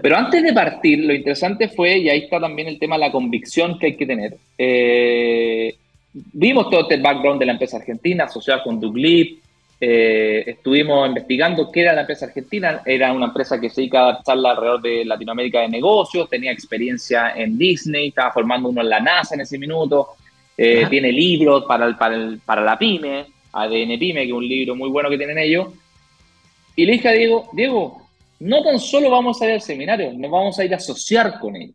Pero antes de partir, lo interesante fue, y ahí está también el tema de la convicción que hay que tener. Eh, vimos todo este background de la empresa argentina asociada con Duglip, eh, estuvimos investigando qué era la empresa argentina. Era una empresa que se dedica a charla alrededor de Latinoamérica de negocios, tenía experiencia en Disney, estaba formando uno en la NASA en ese minuto, eh, tiene libros para, el, para, el, para la pyme, ADN Pyme, que es un libro muy bueno que tienen ellos. Y le dije a Diego, Diego, no tan solo vamos a ir al seminario, nos vamos a ir a asociar con él.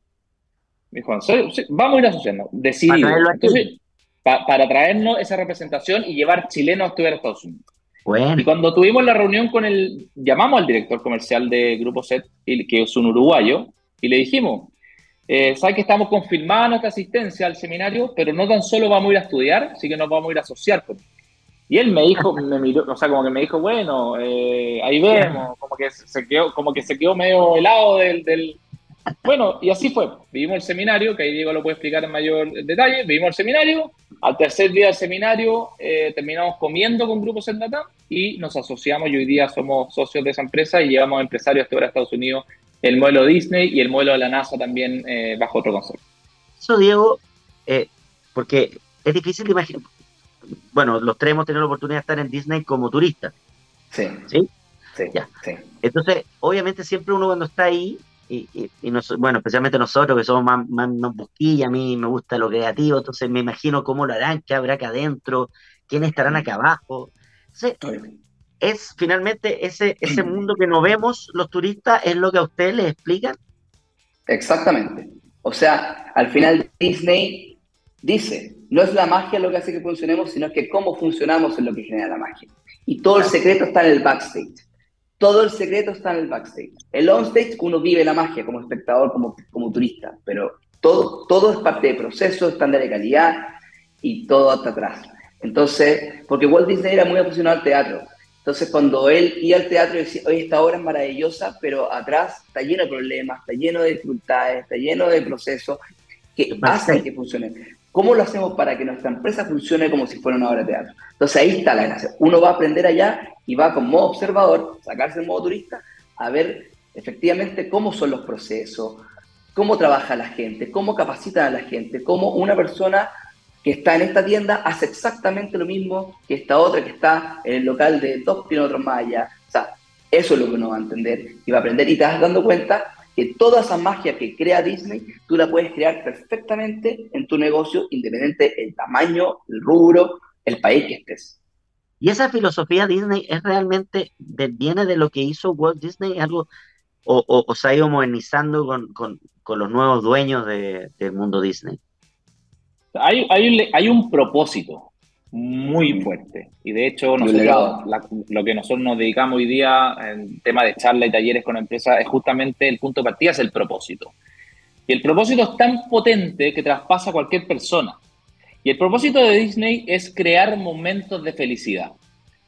Me dijo, vamos a ir asociando. Decidimos. Para, para traernos esa representación y llevar chilenos a estudiar a Estados Unidos. Y cuando tuvimos la reunión con el, llamamos al director comercial de Grupo SET, que es un uruguayo, y le dijimos, eh, ¿sabes que estamos confirmando nuestra asistencia al seminario, pero no tan solo vamos a ir a estudiar, sino que nos vamos a ir a asociar con Y él me dijo, me miró, o sea, como que me dijo, bueno, eh, ahí vemos, como que se quedó, como que se quedó medio helado del, del, bueno, y así fue. Vivimos el seminario, que ahí Diego lo puede explicar en mayor detalle. Vivimos el seminario. Al tercer día del seminario eh, terminamos comiendo con grupos en data y nos asociamos y hoy día somos socios de esa empresa y llevamos empresarios hasta ahora a Estados Unidos el modelo Disney y el modelo de la NASA también eh, bajo otro concepto. Eso, Diego, eh, porque es difícil de imaginar. Bueno, los tres hemos tenido la oportunidad de estar en Disney como turistas. Sí. ¿Sí? Sí, ya. sí. Entonces, obviamente siempre uno cuando está ahí y, bueno, especialmente nosotros que somos más, más, a mí me gusta lo creativo, entonces me imagino cómo lo harán, qué habrá acá adentro, quiénes estarán acá abajo. es finalmente ese, ese mundo que no vemos los turistas, es lo que a ustedes les explican. Exactamente. O sea, al final Disney dice, no es la magia lo que hace que funcionemos, sino que cómo funcionamos es lo que genera la magia. Y todo el secreto está en el backstage. Todo el secreto está en el backstage. El onstage uno vive la magia como espectador, como, como turista, pero todo, todo es parte del proceso, estándar de calidad y todo hasta atrás. Entonces, porque Walt Disney era muy aficionado al teatro. Entonces, cuando él iba al teatro y decía, oye, esta obra es maravillosa, pero atrás está lleno de problemas, está lleno de dificultades, está lleno de procesos que hacen que funcione. ¿Cómo lo hacemos para que nuestra empresa funcione como si fuera una obra de teatro? Entonces ahí está la gracia. Uno va a aprender allá y va como modo observador, sacarse el modo turista, a ver efectivamente cómo son los procesos, cómo trabaja la gente, cómo capacita a la gente, cómo una persona que está en esta tienda hace exactamente lo mismo que esta otra que está en el local de dos kilómetros más allá. O sea, eso es lo que uno va a entender y va a aprender y te vas dando cuenta que toda esa magia que crea Disney, tú la puedes crear perfectamente en tu negocio, independiente del tamaño, el rubro, el país que estés. Y esa filosofía Disney es realmente, viene de lo que hizo Walt Disney, algo o, se ha ido modernizando con, los nuevos dueños del mundo Disney? Hay, hay, un propósito muy fuerte. Y de hecho, nosotros, lo que nosotros nos dedicamos hoy día en tema de charla y talleres con empresas es justamente el punto de partida, es el propósito. Y el propósito es tan potente que traspasa a cualquier persona. Y el propósito de Disney es crear momentos de felicidad.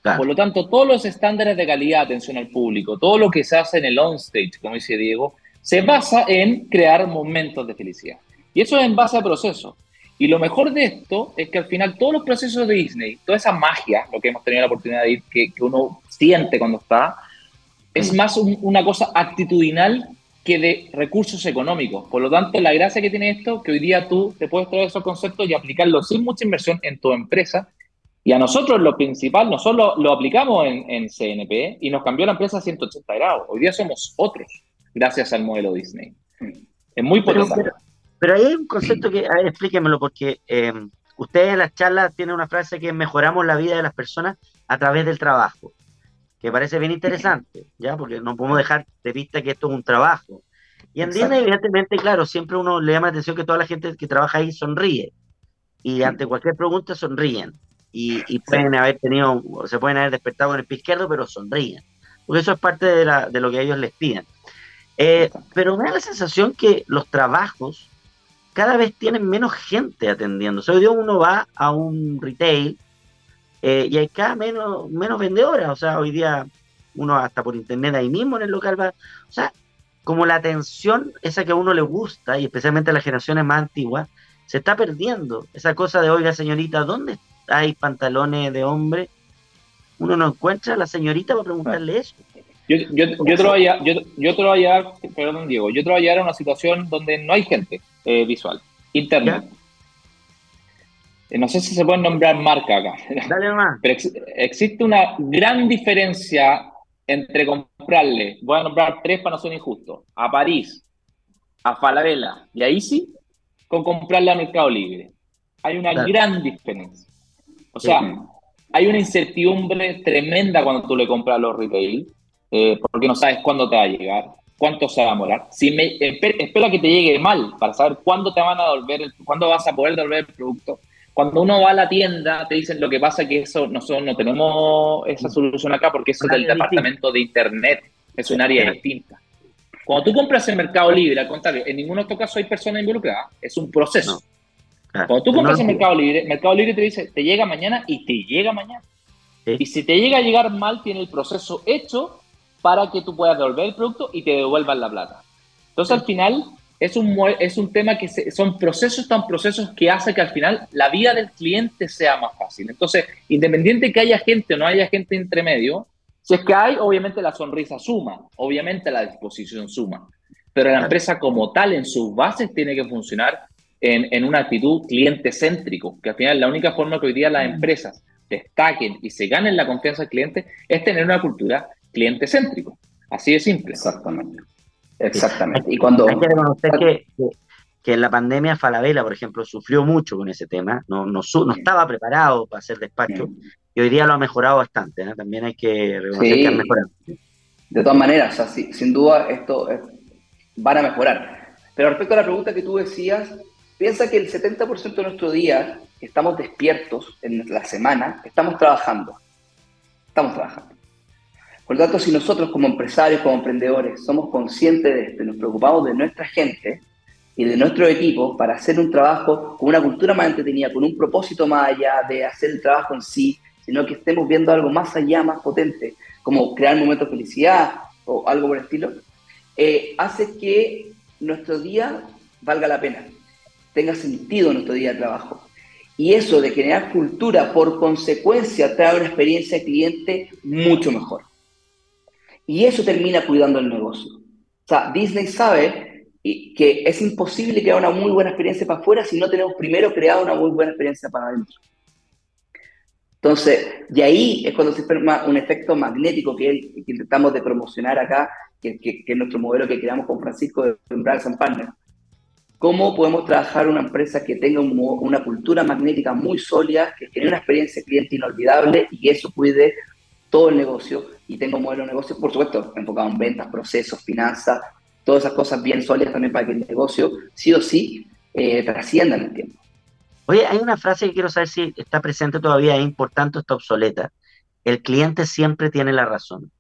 Por lo tanto, todos los estándares de calidad, atención al público, todo lo que se hace en el on-stage, como dice Diego, se basa en crear momentos de felicidad. Y eso es en base a procesos. Y lo mejor de esto es que al final todos los procesos de Disney, toda esa magia, lo que hemos tenido la oportunidad de ir, que, uno siente cuando está, es mm. más una cosa actitudinal que de recursos económicos. Por lo tanto, la gracia que tiene esto, que hoy día tú te puedes traer esos conceptos y aplicarlos sin mucha inversión en tu empresa y a nosotros lo principal, nosotros lo, aplicamos en, CNP y nos cambió la empresa a 180 grados. Hoy día somos otros, gracias al modelo Disney. Es muy potente. Pero, hay un concepto que, a ver, explíquemelo, porque eh, ustedes en las charlas tienen una frase que mejoramos la vida de las personas a través del trabajo, que parece bien interesante, ¿ya? Porque no podemos dejar de vista que esto es un trabajo. Y en Disney, evidentemente, claro, siempre uno le llama la atención que toda la gente que trabaja ahí sonríe. Y ante cualquier pregunta sonríen y, pueden haber tenido, se pueden haber despertado con el pie izquierdo, pero sonríen. Porque eso es parte de, la, de lo que ellos les piden. Eh, pero me da la sensación que los trabajos cada vez tienen menos gente atendiendo. O sea, hoy día uno va a un retail eh, y hay cada menos, menos vendedoras. O sea, hoy día uno hasta por internet ahí mismo en el local va. O sea, como la atención, esa que a uno le gusta, y especialmente a las generaciones más antiguas, se está perdiendo. Esa cosa de, oiga, señorita, ¿dónde hay pantalones de hombre, uno no encuentra a la señorita para preguntarle eso. Yo, yo, yo, te lo voy a, yo, yo perdón Diego, yo a una situación donde no hay gente eh, visual, internet. Eh, no sé si se puede nombrar marca acá. Dale más. Pero existe una gran diferencia entre comprarle, voy a nombrar tres para no ser injusto, a París, a Falabella y a Easy, con comprarle a Mercado Libre. Hay una gran diferencia. O sea, hay una incertidumbre tremenda cuando tú le compras a los retail, eh, porque no sabes cuándo te va a llegar, cuánto se va a demorar. Si me, espera que te llegue mal para saber cuándo te van a devolver, el, cuándo vas a poder devolver el producto. Cuando uno va a la tienda, te dicen lo que pasa es que eso nosotros no tenemos esa solución acá porque eso es del departamento de internet, es un área distinta. Cuando tú compras en Mercado Libre, al contrario, en ninguno de estos casos hay personas involucradas, es un proceso. Cuando tú compras en Mercado Libre, Mercado Libre te dice, te llega mañana y te llega mañana. Y si te llega a llegar mal, tiene el proceso hecho para que tú puedas devolver el producto y te devuelvan la plata. Entonces, al final, es un, es un tema que son procesos, tan procesos que hace que al final la vida del cliente sea más fácil. Entonces, independiente que haya gente o no haya gente entre medio, si es que hay, obviamente la sonrisa suma, obviamente la disposición suma. Pero la empresa como tal, en sus bases, tiene que funcionar en, una actitud cliente céntrico, que al final la única forma que hoy día las mm. empresas destaquen y se ganen la confianza del cliente es tener una cultura cliente céntrico. Así de simple. Exactamente. Exactamente. Y cuando... Hay que reconocer que, que, en la pandemia Falabella, por ejemplo, sufrió mucho con ese tema, no, no, no estaba preparado para hacer despacho y hoy día lo ha mejorado bastante. También hay que reconocer que ha mejorado. De todas maneras, sin duda esto van a mejorar. Pero respecto a la pregunta que tú decías, Piensa que el 70% de nuestro día estamos despiertos en la semana, estamos trabajando. Estamos trabajando. Por lo tanto, si nosotros como empresarios, como emprendedores, somos conscientes de esto y nos preocupamos de nuestra gente y de nuestro equipo para hacer un trabajo con una cultura más entretenida, con un propósito más allá de hacer el trabajo en sí, sino que estemos viendo algo más allá, más potente, como crear momentos de felicidad o algo por el estilo, eh, hace que nuestro día valga la pena tenga sentido en nuestro día de trabajo. Y eso de generar cultura, por consecuencia, trae una experiencia de cliente mucho mejor. Y eso termina cuidando el negocio. O sea, Disney sabe que es imposible crear una muy buena experiencia para afuera si no tenemos primero creado una muy buena experiencia para adentro. Entonces, y ahí es cuando se forma un efecto magnético que, que intentamos de promocionar acá, que, que, es nuestro modelo que creamos con Francisco de Brad Partner cómo podemos trabajar una empresa que tenga una cultura magnética muy sólida, que tenga una experiencia cliente inolvidable y eso cuide todo el negocio, y tengo un modelo de negocio, por supuesto, enfocado en ventas, procesos, finanzas, todas esas cosas bien sólidas también para que el negocio sí o sí eh, trascienda en el tiempo. Oye, hay una frase que quiero saber si está presente todavía, es importante, está obsoleta. El cliente siempre tiene la razón.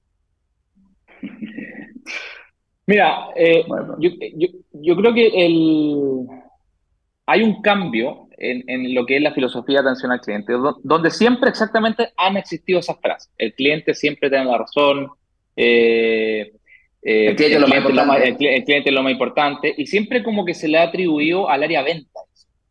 Mira, eh, yo, creo que el, hay un cambio en, lo que es la filosofía de atención al cliente, donde siempre exactamente han existido esas frases. El cliente siempre tiene la razón, eh, eh, el, cliente es lo más importante, y siempre como que se le ha atribuido al área venta.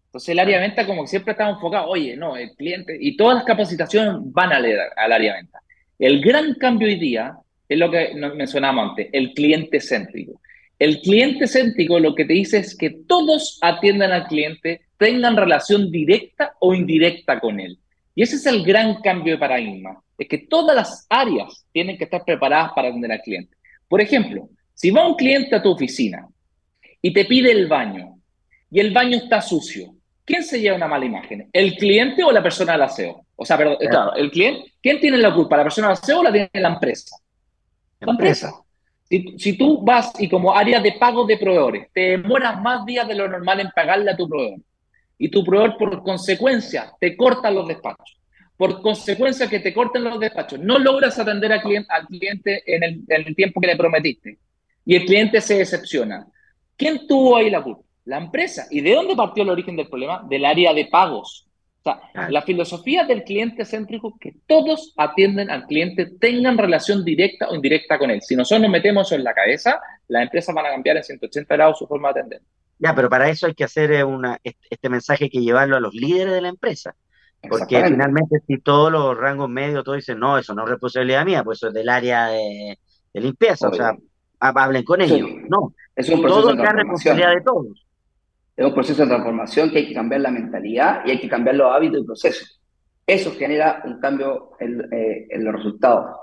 Entonces el área venta como que siempre está enfocado, oye, no, el cliente, y todas las capacitaciones van al, al área venta. El gran cambio hoy día es lo que mencionábamos antes, el cliente céntrico. El cliente céntrico lo que te dice es que todos atiendan al cliente, tengan relación directa o indirecta con él. Y ese es el gran cambio de paradigma, es que todas las áreas tienen que estar preparadas para atender al cliente. Por ejemplo, si va un cliente a tu oficina y te pide el baño y el baño está sucio, ¿quién se lleva una mala imagen? ¿El cliente o la persona del aseo? O sea, perdón, claro, el cliente, ¿quién tiene la culpa? ¿La persona del aseo o la tiene la empresa? La empresa. Si, tú vas y como área de pago de proveedores, te demoras más días de lo normal en pagarle a tu proveedor y tu proveedor por consecuencia te corta los despachos, por consecuencia que te corten los despachos, no logras atender al cliente, al cliente en, el, en el tiempo que le prometiste y el cliente se decepciona. ¿Quién tuvo ahí la culpa? La empresa. ¿Y de dónde partió el origen del problema? Del área de pagos. O sea, la filosofía del cliente céntrico que todos atienden al cliente, tengan relación directa o indirecta con él. Si nosotros nos metemos eso en la cabeza, las empresas van a cambiar en 180 grados su forma de atender. Ya, pero para eso hay que hacer eh, una, este mensaje, hay que llevarlo a los líderes de la empresa. Porque finalmente si todos los rangos medios, todos dicen, no, eso no es responsabilidad mía, pues eso es del área de, limpieza, o sea, hablen con ellos. No, es un proceso todo es responsabilidad de todos es un proceso de transformación que hay que cambiar la mentalidad y hay que cambiar los hábitos y procesos. Eso genera un cambio en, eh, los resultados.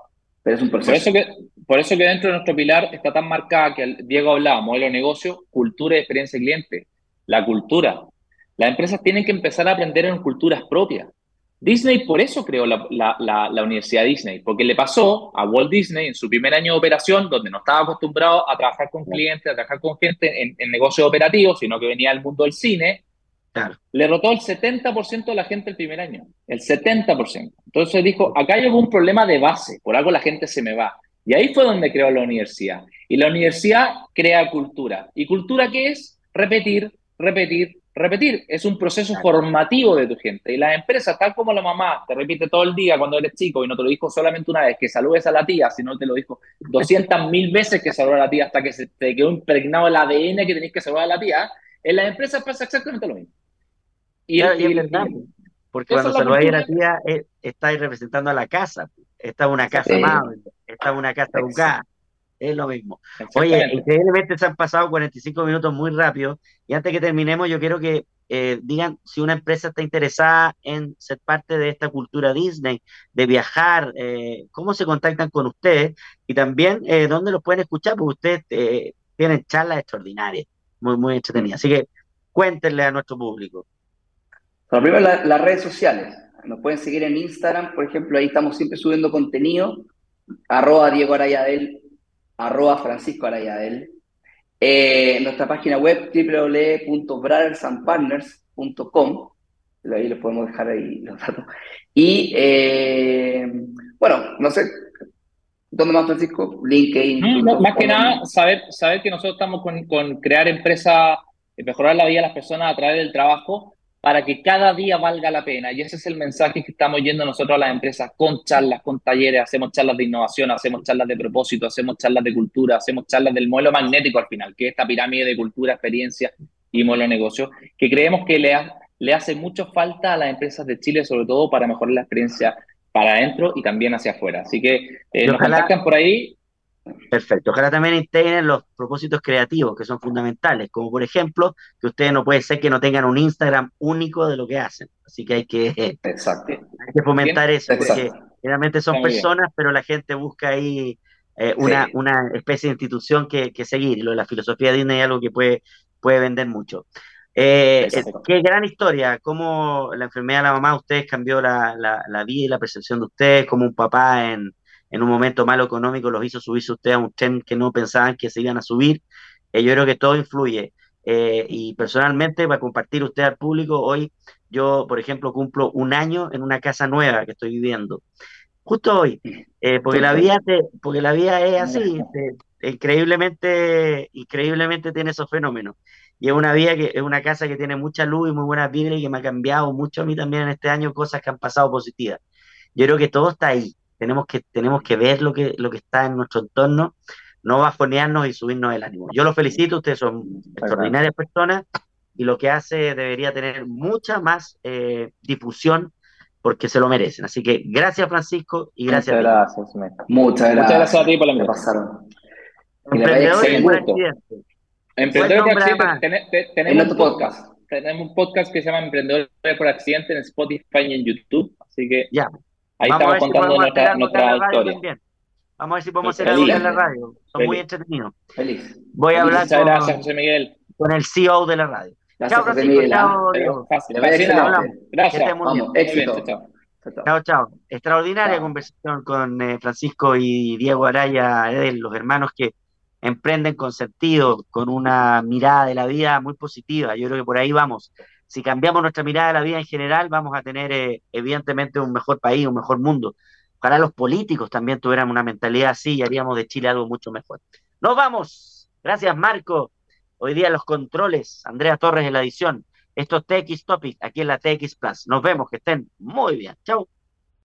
Pero es un proceso. Por eso, que, por eso que dentro de nuestro pilar está tan marcada que Diego hablaba, modelo de negocio, cultura y experiencia de cliente. La cultura. Las empresas tienen que empezar a aprender en culturas propias. Disney por eso creó la, la, Universidad Disney, porque le pasó a Walt Disney en su primer año de operación, donde no estaba acostumbrado a trabajar con clientes, a trabajar con gente en, en negocios operativos, sino que venía del mundo del cine, le rotó el 70% de la gente el primer año, el 70%. Entonces dijo, acá hay algún problema de base, por algo la gente se me va. Y ahí fue donde creó la universidad. Y la universidad crea cultura. ¿Y cultura qué es? Repetir, repetir, repetir, es un proceso formativo de tu gente. Y las empresas, tal como la mamá te repite todo el día cuando eres chico y no te lo dijo solamente una vez que saludes a la tía, sino te lo dijo 200 mil veces que saludes a la tía hasta que se te quedó impregnado el ADN que tenés que saludar a la tía, en las empresas pasa exactamente lo mismo. Y, es verdad, porque cuando saludas a la tía, eh, estáis representando a la casa. Esta es una casa amable, esta es una casa educada es lo mismo. Oye, increíblemente se han pasado 45 minutos muy rápido. Y antes que terminemos yo quiero que eh, digan si una empresa está interesada en ser parte de esta cultura Disney, de viajar, eh, cómo se contactan con ustedes y también eh, dónde los pueden escuchar, porque ustedes tienen charlas extraordinarias, muy, muy entretenidas. Así que cuéntenle a nuestro público. Primero las redes sociales. Nos pueden seguir en Instagram, por ejemplo, ahí estamos siempre subiendo contenido, arroba Diego Arayadel arroba Francisco Arayadel. Eh, nuestra página web www.brothersandpartners.com ahí les podemos dejar ahí los datos. Y eh, bueno, no sé, ¿dónde más, Francisco? LinkedIn. más que nada, saber, saber que nosotros estamos con, con crear empresas, mejorar la vida de las personas a través del trabajo para que cada día valga la pena. Y ese es el mensaje que estamos yendo nosotros a las empresas con charlas, con talleres, hacemos charlas de innovación, hacemos charlas de propósito, hacemos charlas de cultura, hacemos charlas del modelo magnético al final, que es esta pirámide de cultura, experiencia y modelo de negocio, que creemos que le, le hace mucho falta a las empresas de Chile, sobre todo para mejorar la experiencia para adentro y también hacia afuera. Así que eh, nos contactan por ahí Perfecto. Ojalá también integren los propósitos creativos que son fundamentales, como por ejemplo que ustedes no puede ser que no tengan un Instagram único de lo que hacen. Así que hay que, que fomentar eso, porque realmente son personas, pero la gente busca ahí eh, una, una especie de institución que, seguir. Y lo de la filosofía de Disney es algo que puede, puede vender mucho. Eh, eh, qué gran historia, cómo la enfermedad de la mamá ustedes cambió la, la, la vida y la percepción de ustedes como un papá en, en un momento malo económico los hizo subirse usted a un tren que no pensaban que se iban a subir. Eh, yo creo que todo influye. Eh, y personalmente, para compartir usted al público, hoy yo, por ejemplo, cumplo un año en una casa nueva que estoy viviendo. Justo hoy, eh, porque, la vida porque la vida es así, increíblemente, increíblemente tiene esos fenómenos. Y es una vida que es una casa que tiene mucha luz y muy buenas vibras y que me ha cambiado mucho a mí también en este año cosas que han pasado positivas. Yo creo que todo está ahí. Tenemos que, tenemos que ver lo que, lo que está en nuestro entorno, no bajonearnos y subirnos el ánimo. Yo los felicito, ustedes son extraordinarias personas y lo que hace debería tener mucha más eh, difusión porque se lo merecen. Así que gracias Francisco y gracias Muchas gracias, Muchas gracias. Muchas gracias a ti por la pasaron. Emprendedores por accidente. Emprendedores por accidente. tenemos un podcast. Tenemos un podcast que se llama Emprendedores por accidente en Spotify y en YouTube. Así que ya. ahí estamos contando nuestra, nuestra historia. Vamos a ver si podemos hacer algo en la radio. Son muy entretenidos. Feliz. Voy a hablar Muchas gracias, José Miguel. con el CEO de la radio. chao, Francisco. Chao, Diego. Gracias. Vamos, éxito. Chao, chao. Extraordinaria conversación con eh, Francisco y Diego Araya, los hermanos que emprenden con sentido, con una mirada de la vida muy positiva. Yo creo que por ahí vamos. Si cambiamos nuestra mirada de la vida en general, vamos a tener eh, evidentemente un mejor país, un mejor mundo. Ojalá los políticos también tuvieran una mentalidad así y haríamos de Chile algo mucho mejor. Nos vamos. Gracias, Marco. Hoy día los controles, Andrea Torres en la edición. Esto es TX Topic, aquí en la TX Plus. Nos vemos, que estén muy bien. Chao.